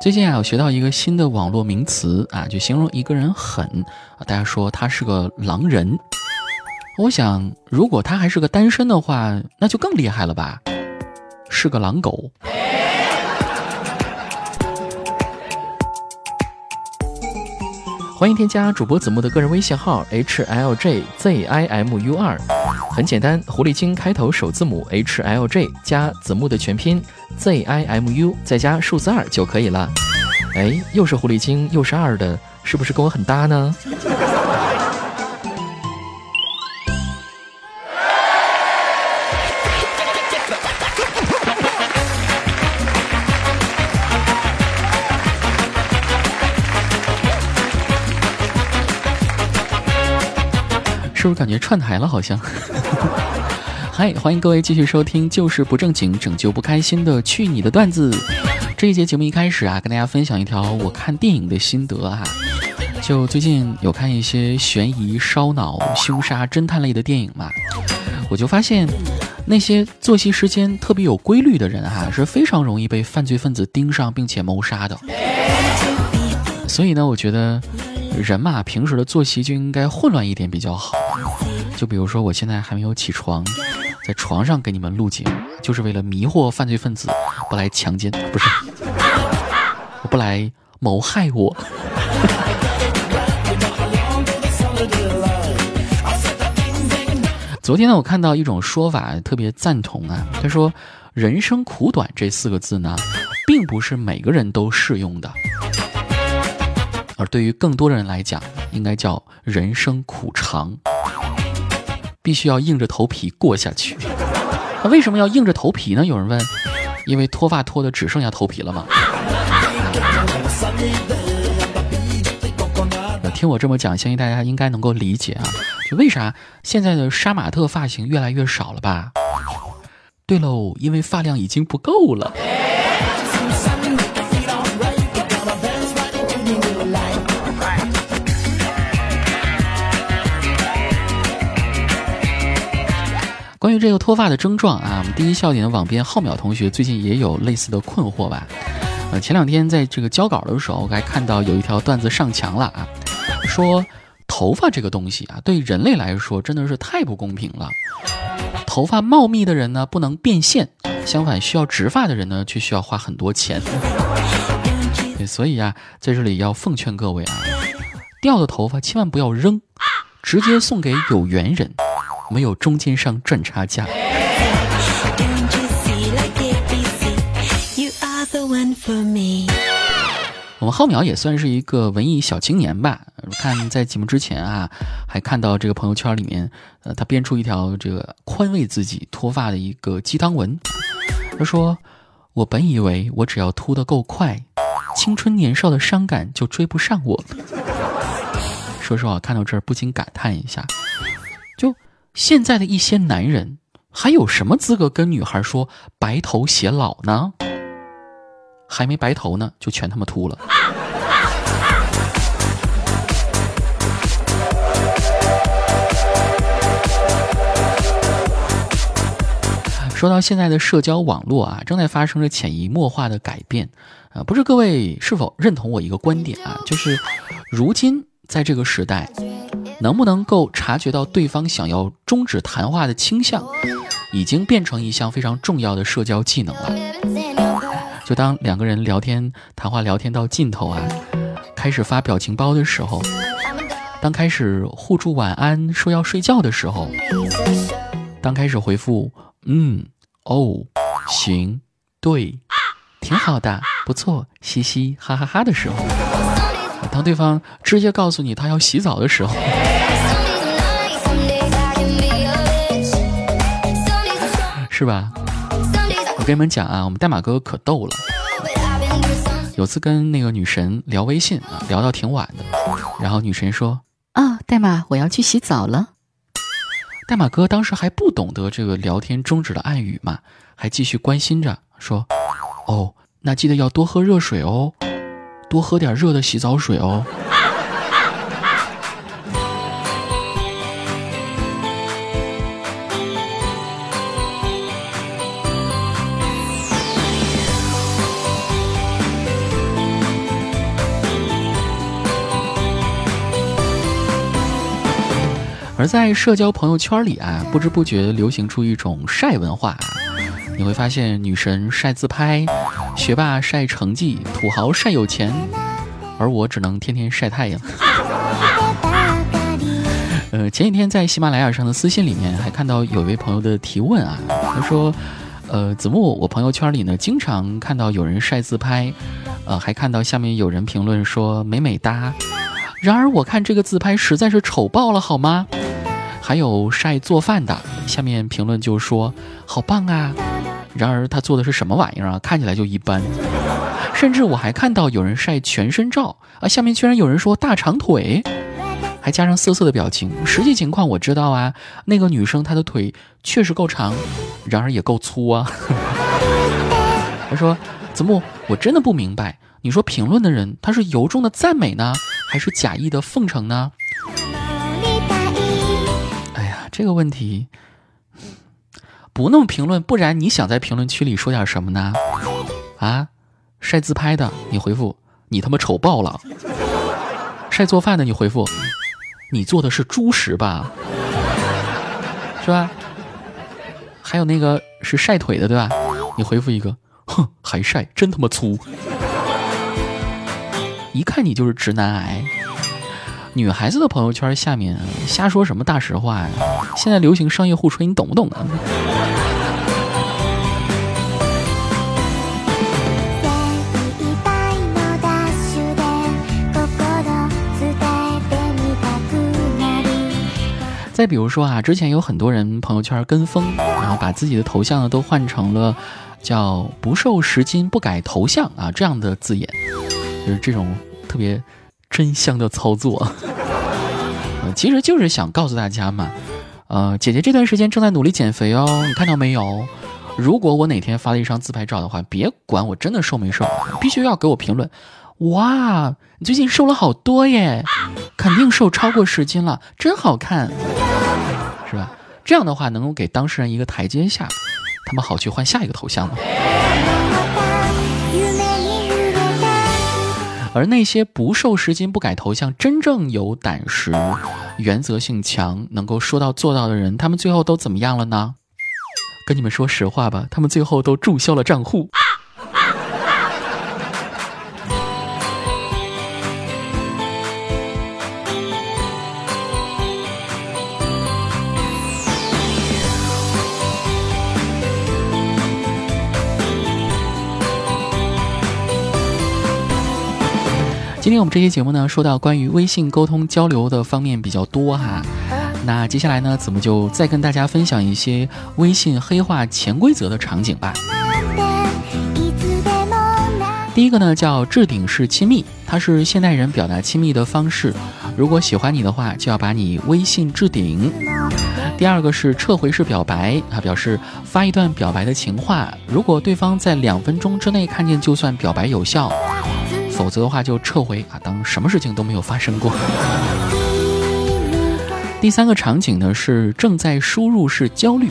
最近啊，我学到一个新的网络名词啊，就形容一个人狠啊，大家说他是个狼人。我想，如果他还是个单身的话，那就更厉害了吧，是个狼狗。欢迎添加主播子木的个人微信号 h l j z i m u 二，很简单，狐狸精开头首字母 h l j 加子木的全拼 z i m u 再加数字二就可以了。哎，又是狐狸精又是二的，是不是跟我很搭呢？是不是感觉串台了？好像。嗨，欢迎各位继续收听，就是不正经，拯救不开心的去你的段子。这一节节目一开始啊，跟大家分享一条我看电影的心得哈。就最近有看一些悬疑、烧脑、凶杀、侦探类的电影嘛，我就发现那些作息时间特别有规律的人哈，是非常容易被犯罪分子盯上并且谋杀的。所以呢，我觉得人嘛，平时的作息就应该混乱一点比较好。就比如说，我现在还没有起床，在床上给你们录节目，就是为了迷惑犯罪分子，不来强奸，不是，不来谋害我。昨天呢，我看到一种说法，特别赞同啊。他说：“人生苦短”这四个字呢，并不是每个人都适用的，而对于更多的人来讲，应该叫“人生苦长”。必须要硬着头皮过下去。那为什么要硬着头皮呢？有人问，因为脱发脱的只剩下头皮了吗？听我这么讲，相信大家应该能够理解啊。就为啥现在的杀马特发型越来越少了吧？对喽，因为发量已经不够了。关于这个脱发的症状啊，我们第一笑点的网编浩淼同学最近也有类似的困惑吧？呃，前两天在这个交稿的时候，我还看到有一条段子上墙了啊，说头发这个东西啊，对人类来说真的是太不公平了。头发茂密的人呢，不能变现；相反，需要植发的人呢，却需要花很多钱。所以啊，在这里要奉劝各位啊，掉的头发千万不要扔，直接送给有缘人。没有中间商赚差价。我们浩淼也算是一个文艺小青年吧。看在节目之前啊，还看到这个朋友圈里面，呃，他编出一条这个宽慰自己脱发的一个鸡汤文。他说：“我本以为我只要秃得够快，青春年少的伤感就追不上我了。”说实话，看到这儿不禁感叹一下，就。现在的一些男人还有什么资格跟女孩说白头偕老呢？还没白头呢，就全他妈秃了。说到现在的社交网络啊，正在发生着潜移默化的改变啊，不知各位是否认同我一个观点啊？就是如今在这个时代。能不能够察觉到对方想要终止谈话的倾向，已经变成一项非常重要的社交技能了。就当两个人聊天谈话聊天到尽头啊，开始发表情包的时候，当开始互助晚安说要睡觉的时候，当开始回复嗯哦行对挺好的不错嘻嘻哈哈哈的时候。当对方直接告诉你他要洗澡的时候，是吧？我跟你们讲啊，我们代码哥哥可逗了。有次跟那个女神聊微信啊，聊到挺晚的，然后女神说：“啊，代码我要去洗澡了。”代码哥当时还不懂得这个聊天终止的暗语嘛，还继续关心着说：“哦，那记得要多喝热水哦。”多喝点热的洗澡水哦。而在社交朋友圈里啊，不知不觉流行出一种晒文化，你会发现女神晒自拍。学霸晒成绩，土豪晒有钱，而我只能天天晒太阳。呃，前几天在喜马拉雅上的私信里面，还看到有一位朋友的提问啊，他说：“呃，子木，我朋友圈里呢，经常看到有人晒自拍，呃，还看到下面有人评论说美美哒。然而我看这个自拍实在是丑爆了，好吗？还有晒做饭的，下面评论就说好棒啊。”然而他做的是什么玩意儿啊？看起来就一般。甚至我还看到有人晒全身照啊，下面居然有人说大长腿，还加上色色的表情。实际情况我知道啊，那个女生她的腿确实够长，然而也够粗啊。他说：“子木，我真的不明白，你说评论的人他是由衷的赞美呢，还是假意的奉承呢？”哎呀，这个问题。不那么评论，不然你想在评论区里说点什么呢？啊，晒自拍的你回复你他妈丑爆了；晒做饭的你回复你做的是猪食吧，是吧？还有那个是晒腿的对吧？你回复一个哼，还晒，真他妈粗！一看你就是直男癌。女孩子的朋友圈下面瞎说什么大实话呀？现在流行商业互吹，你懂不懂啊？比如说啊，之前有很多人朋友圈跟风，然后把自己的头像呢都换成了叫“不瘦十斤不改头像”啊这样的字眼，就是这种特别。真香的操作，呃其实就是想告诉大家嘛，呃，姐姐这段时间正在努力减肥哦，你看到没有？如果我哪天发了一张自拍照的话，别管我真的瘦没瘦，必须要给我评论。哇，你最近瘦了好多耶，肯定瘦超过十斤了，真好看，是吧？这样的话能够给当事人一个台阶下，他们好去换下一个头像嘛。而那些不瘦十斤不改头像、真正有胆识、原则性强、能够说到做到的人，他们最后都怎么样了呢？跟你们说实话吧，他们最后都注销了账户。天我们这期节目呢，说到关于微信沟通交流的方面比较多哈。那接下来呢，子木就再跟大家分享一些微信黑化潜规则的场景吧。第一个呢叫置顶式亲密，它是现代人表达亲密的方式。如果喜欢你的话，就要把你微信置顶。第二个是撤回式表白，它表示发一段表白的情话，如果对方在两分钟之内看见，就算表白有效。否则的话就撤回啊，当什么事情都没有发生过。第三个场景呢是正在输入式焦虑，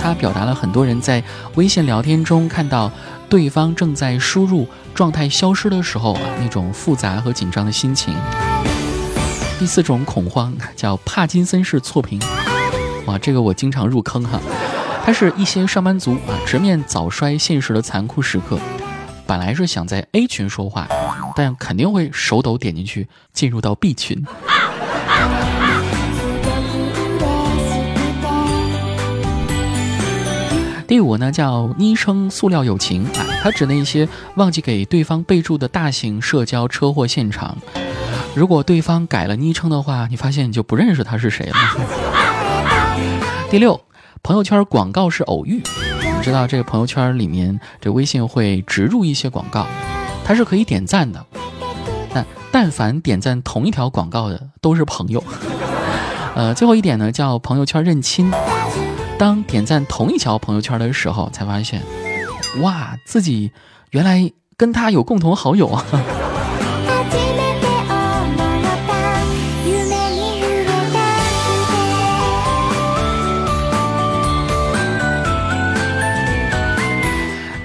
它表达了很多人在微信聊天中看到对方正在输入状态消失的时候啊那种复杂和紧张的心情。第四种恐慌叫帕金森式错评，哇，这个我经常入坑哈，它是一些上班族啊直面早衰现实的残酷时刻。本来是想在 A 群说话，但肯定会手抖点进去，进入到 B 群。第五呢，叫昵称塑料友情啊，它指那些忘记给对方备注的大型社交车祸现场。如果对方改了昵称的话，你发现你就不认识他是谁了。第六，朋友圈广告是偶遇。你知道这个朋友圈里面，这微信会植入一些广告，它是可以点赞的。但但凡点赞同一条广告的都是朋友。呃，最后一点呢，叫朋友圈认亲。当点赞同一条朋友圈的时候，才发现，哇，自己原来跟他有共同好友啊。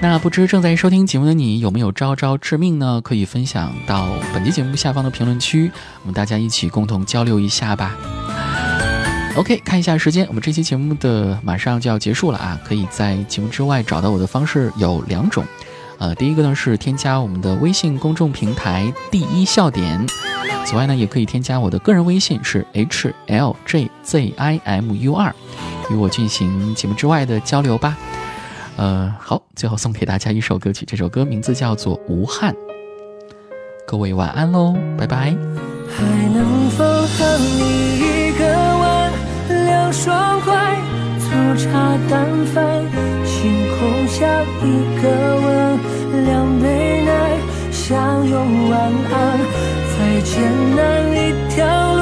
那不知正在收听节目的你有没有招招致命呢？可以分享到本期节目下方的评论区，我们大家一起共同交流一下吧。OK，看一下时间，我们这期节目的马上就要结束了啊！可以在节目之外找到我的方式有两种，呃，第一个呢是添加我们的微信公众平台“第一笑点”，此外呢也可以添加我的个人微信是 h l j z i m u 二，与我进行节目之外的交流吧。呃，好，最后送给大家一首歌曲，这首歌名字叫做《无憾》。各位晚安喽，拜拜。还能否和你一个碗，两双筷，粗茶淡饭，星空下一个吻，两杯奶，相拥晚安。再艰难一条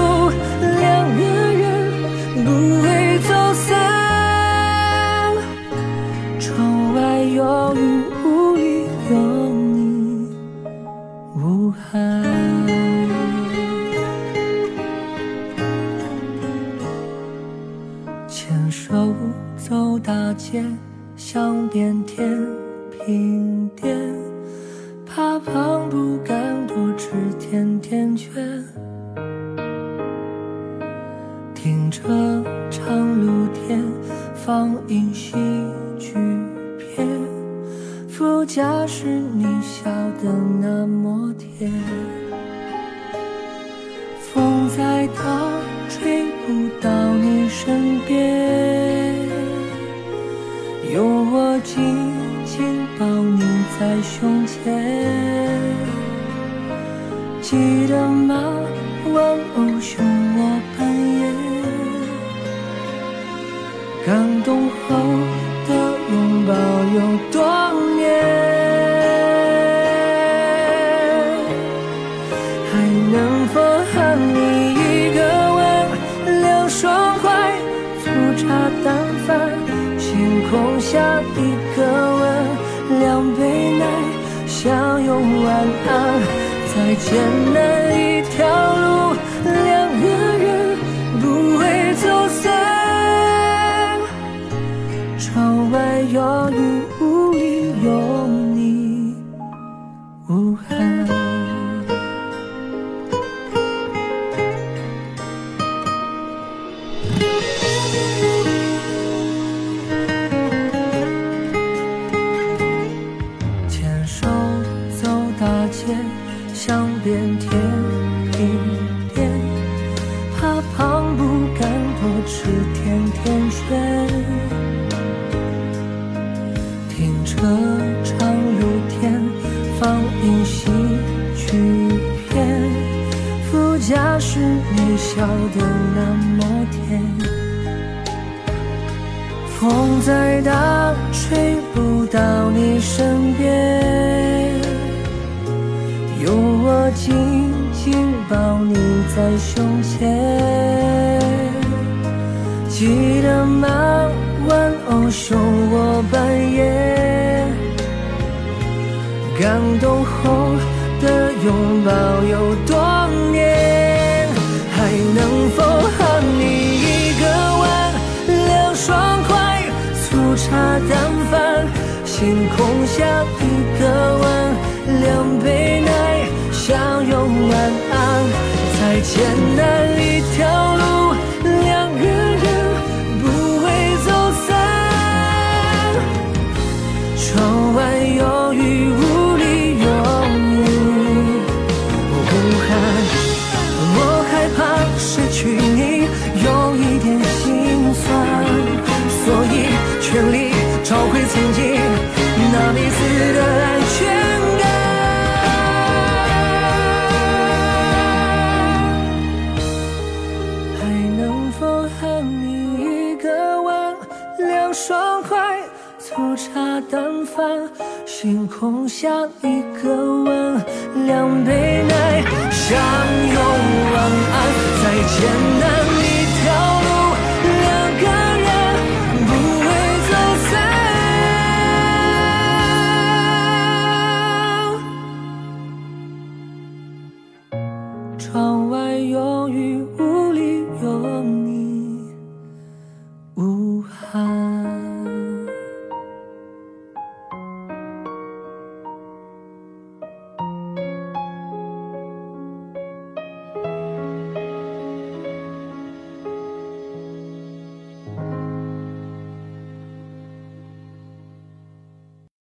放映喜剧片，副驾驶你笑得那么甜。风再大，吹不到你身边，有我紧紧抱你在胸前。记得吗？感动后的拥抱有多年？还能否和你一个吻，两双筷，粗茶淡饭，星空下一个吻，两杯奶，相拥晚安。再艰难一条路，笑得那么甜。风再大，吹不到你身边，有我紧紧抱你在胸前。记得吗？玩偶熊我扮演，感动后的拥抱有多淡饭，星空下一个吻，两杯奶，相拥晚安。再艰难一条路，空下一个吻，两杯奶，相拥晚安。再艰难一条路，两个人不会走散。窗外有雨，雾